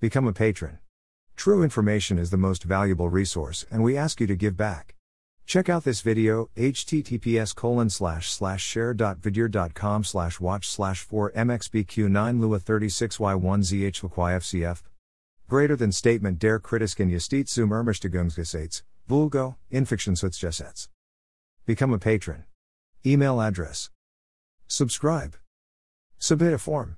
Become a patron. True information is the most valuable resource, and we ask you to give back. Check out this video, https colon slash slash share.vidr.com slash watch slash 4 mxbq9 lua 36y1 zh Greater than statement der kritisken Justiz zum Ermächtigungsgesetz, vulgo, Infektionsschutzgesetz. Become a patron. Email address. Subscribe. Submit a form.